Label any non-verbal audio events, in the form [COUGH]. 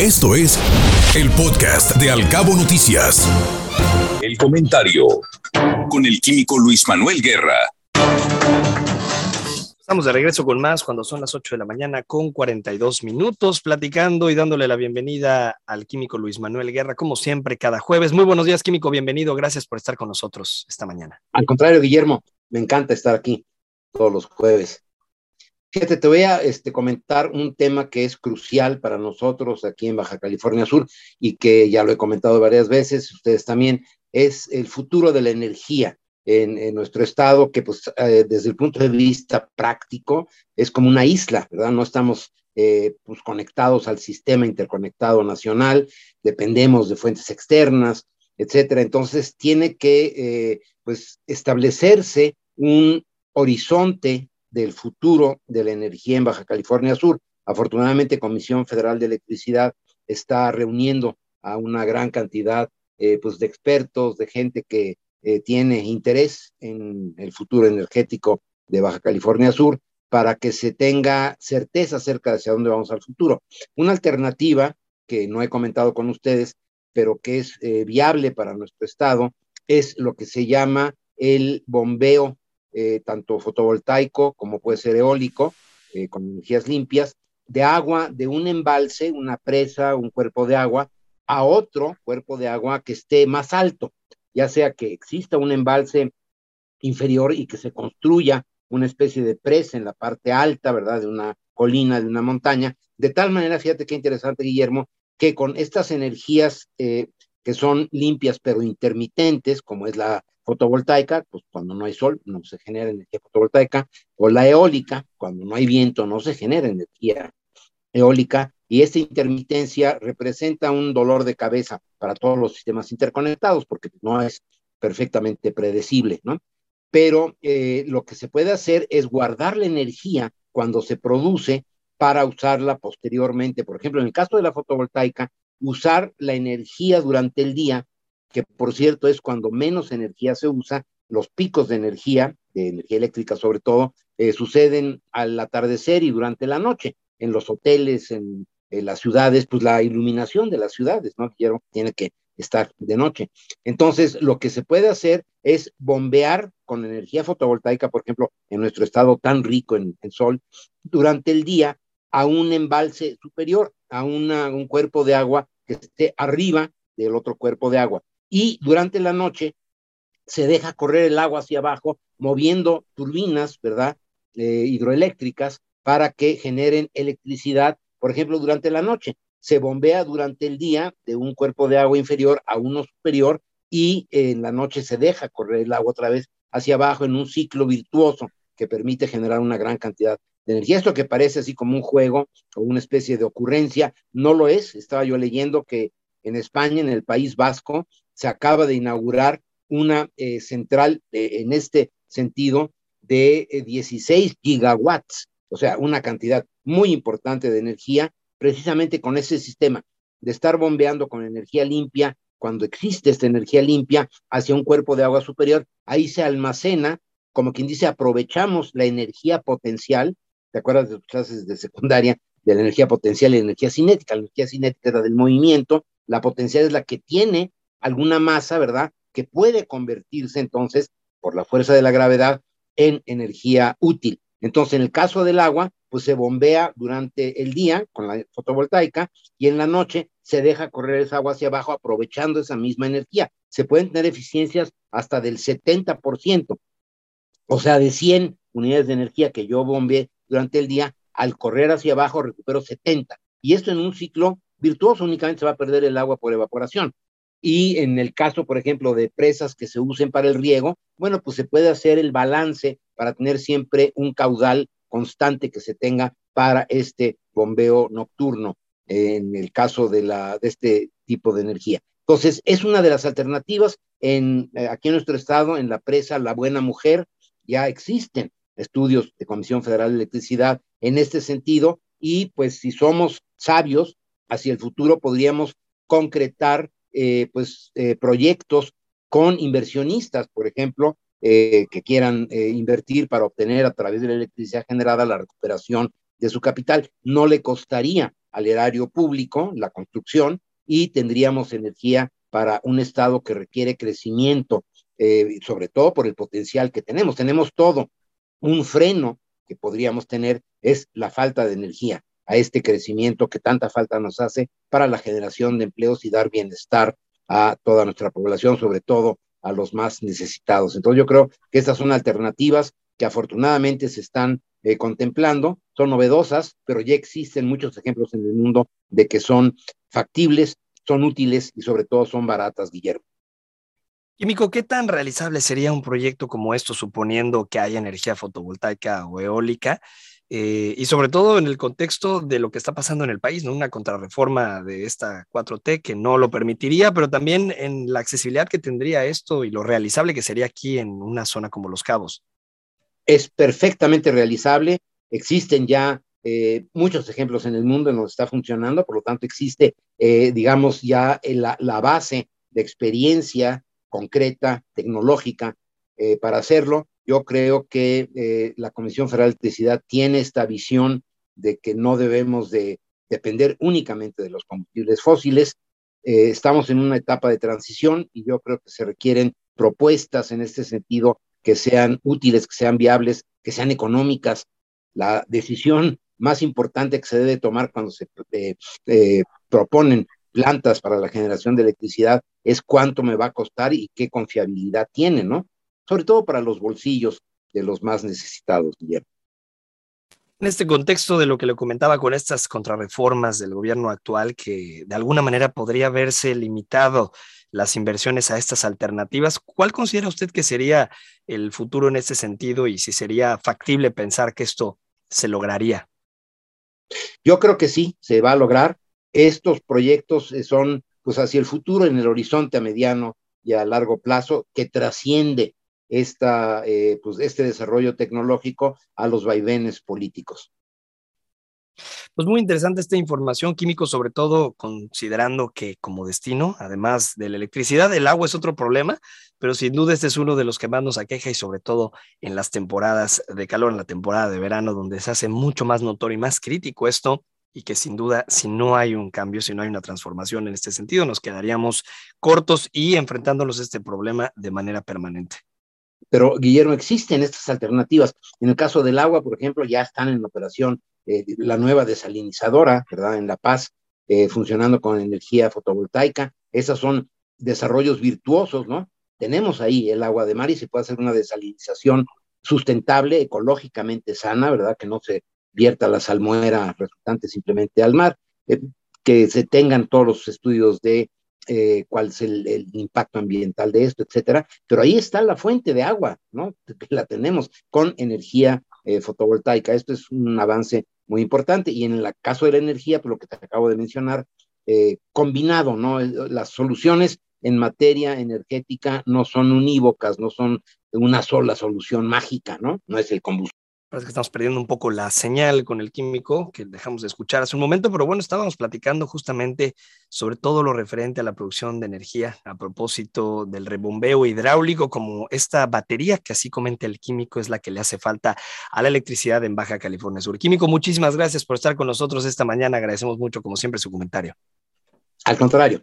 Esto es el podcast de Alcabo Noticias. El comentario con el químico Luis Manuel Guerra. Estamos de regreso con más cuando son las 8 de la mañana con 42 minutos, platicando y dándole la bienvenida al químico Luis Manuel Guerra, como siempre, cada jueves. Muy buenos días, químico, bienvenido. Gracias por estar con nosotros esta mañana. Al contrario, Guillermo, me encanta estar aquí todos los jueves. Fíjate, te voy a este, comentar un tema que es crucial para nosotros aquí en Baja California Sur y que ya lo he comentado varias veces, ustedes también, es el futuro de la energía en, nuestro estado, que pues eh, desde el punto de vista práctico es como una isla, ¿verdad? No estamos eh, pues, conectados al sistema interconectado nacional, dependemos de fuentes externas, etcétera. Entonces tiene que eh, pues establecerse un horizonte del futuro de la energía en Baja California Sur. Afortunadamente, Comisión Federal de Electricidad está reuniendo a una gran cantidad eh, pues de expertos, de gente que eh, tiene interés en el futuro energético de Baja California Sur para que se tenga certeza acerca de hacia dónde vamos al futuro. Una alternativa que no he comentado con ustedes, pero que es eh, viable para nuestro estado, es lo que se llama el bombeo eh, tanto fotovoltaico como puede ser eólico, eh, con energías limpias, de agua de un embalse, una presa, un cuerpo de agua, a otro cuerpo de agua que esté más alto, ya sea que exista un embalse inferior y que se construya una especie de presa en la parte alta, ¿verdad? De una colina, de una montaña, de tal manera, fíjate qué interesante, Guillermo, que con estas energías eh, que son limpias pero intermitentes, como es la fotovoltaica, pues cuando no hay sol no se genera energía fotovoltaica, o la eólica, cuando no hay viento no se genera energía eólica, y esta intermitencia representa un dolor de cabeza para todos los sistemas interconectados, porque no es perfectamente predecible, ¿no? Pero eh, lo que se puede hacer es guardar la energía cuando se produce para usarla posteriormente. Por ejemplo, en el caso de la fotovoltaica, usar la energía durante el día que por cierto es cuando menos energía se usa, los picos de energía, de energía eléctrica sobre todo, eh, suceden al atardecer y durante la noche. En los hoteles, en, las ciudades, pues la iluminación de las ciudades, ¿no? Quiero, tiene que estar de noche. Entonces, lo que se puede hacer es bombear con energía fotovoltaica, por ejemplo, en nuestro estado tan rico en, sol, durante el día a un embalse superior, a un cuerpo de agua que esté arriba del otro cuerpo de agua y durante la noche se deja correr el agua hacia abajo, moviendo turbinas, ¿verdad? Eh, hidroeléctricas para que generen electricidad, por ejemplo, durante la noche. Se bombea durante el día de un cuerpo de agua inferior a uno superior y en la noche se deja correr el agua otra vez hacia abajo en un ciclo virtuoso que permite generar una gran cantidad de energía. Esto que parece así como un juego o una especie de ocurrencia, no lo es. Estaba yo leyendo que en España, en el País Vasco, se acaba de inaugurar una eh, central eh, en este sentido de 16 eh, gigawatts, o sea, una cantidad muy importante de energía, precisamente con ese sistema de estar bombeando con energía limpia, cuando existe esta energía limpia hacia un cuerpo de agua superior, ahí se almacena, como quien dice, aprovechamos la energía potencial, ¿te acuerdas de tus clases de secundaria? De la energía potencial y la energía cinética. La energía cinética es la del movimiento, la potencial es la que tiene alguna masa, ¿verdad? Que puede convertirse entonces, por la fuerza de la gravedad, en energía útil. Entonces, en el caso del agua, pues se bombea durante el día con la fotovoltaica y en la noche se deja correr esa agua hacia abajo aprovechando esa misma energía. Se pueden tener eficiencias hasta del 70%. O sea, de 100 unidades de energía que yo bombeé durante el día, al correr hacia abajo recupero 70. Y esto en un ciclo virtuoso únicamente se va a perder el agua por evaporación. Y en el caso, por ejemplo, de presas que se usen para el riego, bueno, pues se puede hacer el balance para tener siempre un caudal constante que se tenga para este bombeo nocturno en el caso de, la, de este tipo de energía. Entonces, es una de las alternativas. En, eh, aquí en nuestro estado, en la presa La Buena Mujer, ya existen estudios de Comisión Federal de Electricidad en este sentido y pues si somos sabios, hacia el futuro podríamos concretar eh, pues, eh, proyectos con inversionistas, por ejemplo, eh, que quieran invertir para obtener a través de la electricidad generada la recuperación de su capital. No le costaría al erario público, la construcción, y tendríamos energía para un estado que requiere crecimiento, sobre todo por el potencial que tenemos. Tenemos todo. Un freno que podríamos tener es la falta de energía a este crecimiento que tanta falta nos hace para la generación de empleos y dar bienestar a toda nuestra población, sobre todo a los más necesitados. Entonces yo creo que estas son alternativas que afortunadamente se están eh, contemplando, son novedosas, pero ya existen muchos ejemplos en el mundo de que son factibles, son útiles y sobre todo son baratas, Guillermo. Químico, ¿qué tan realizable sería un proyecto como esto, suponiendo que haya energía fotovoltaica o eólica? Eh, y sobre todo en el contexto de lo que está pasando en el país, ¿no? Una contrarreforma de esta 4T que no lo permitiría, pero también en la accesibilidad que tendría esto y lo realizable que sería aquí en una zona como Los Cabos. Es perfectamente realizable. Existen ya eh, muchos ejemplos en el mundo en donde está funcionando, por lo tanto existe, eh, digamos, ya la, base de experiencia concreta, tecnológica, para hacerlo. Yo creo que eh, la Comisión Federal de Electricidad tiene esta visión de que no debemos de depender únicamente de los combustibles fósiles. Eh, estamos en una etapa de transición y yo creo que se requieren propuestas en este sentido que sean útiles, que sean viables, que sean económicas. La decisión más importante que se debe tomar cuando se proponen plantas para la generación de electricidad es cuánto me va a costar y qué confiabilidad tiene, ¿no? Sobre todo para los bolsillos de los más necesitados, Guillermo. En este contexto de lo que le comentaba con estas contrarreformas del gobierno actual, que de alguna manera podría verse limitado las inversiones a estas alternativas, ¿cuál considera usted que sería el futuro en este sentido y si sería factible pensar que esto se lograría? Yo creo que sí, se va a lograr estos proyectos eh, son pues hacia el futuro en el horizonte a mediano y a largo plazo que trasciende esta, eh, pues, este desarrollo tecnológico a los vaivenes políticos. Pues muy interesante esta información, químico, sobre todo considerando que como destino, además de la electricidad, el agua es otro problema, pero sin duda este es uno de los que más nos aqueja y sobre todo en las temporadas de calor, en la temporada de verano, donde se hace mucho más notorio y más crítico esto y que sin duda, si no hay un cambio, si no hay una transformación en este sentido, nos quedaríamos cortos y enfrentándonos a este problema de manera permanente. Pero, Guillermo, existen estas alternativas. En el caso del agua, por ejemplo, ya están en operación eh, la nueva desalinizadora, ¿verdad? En La Paz, eh, funcionando con energía fotovoltaica. Esas son desarrollos virtuosos, ¿no? Tenemos ahí el agua de mar y se puede hacer una desalinización sustentable, ecológicamente sana, ¿verdad? Que no se vierta la salmuera resultante simplemente al mar, eh, que se tengan todos los estudios de eh, cuál es el, impacto ambiental de esto, etcétera. Pero ahí está la fuente de agua, ¿no? [LAUGHS] Que la tenemos con energía eh, fotovoltaica. Esto es un avance muy importante. Y en el caso de la energía, por lo que te acabo de mencionar, combinado, ¿no? Las soluciones en materia energética no son unívocas, no son una sola solución mágica, ¿no? No es el combustible Parece que estamos perdiendo un poco la señal con el químico que dejamos de escuchar hace un momento, pero bueno, estábamos platicando justamente sobre todo lo referente a la producción de energía a propósito del rebombeo hidráulico, como esta batería que así comenta el químico es la que le hace falta a la electricidad en Baja California Sur. Químico, muchísimas gracias por estar con nosotros esta mañana. Agradecemos mucho, como siempre, su comentario. Al contrario,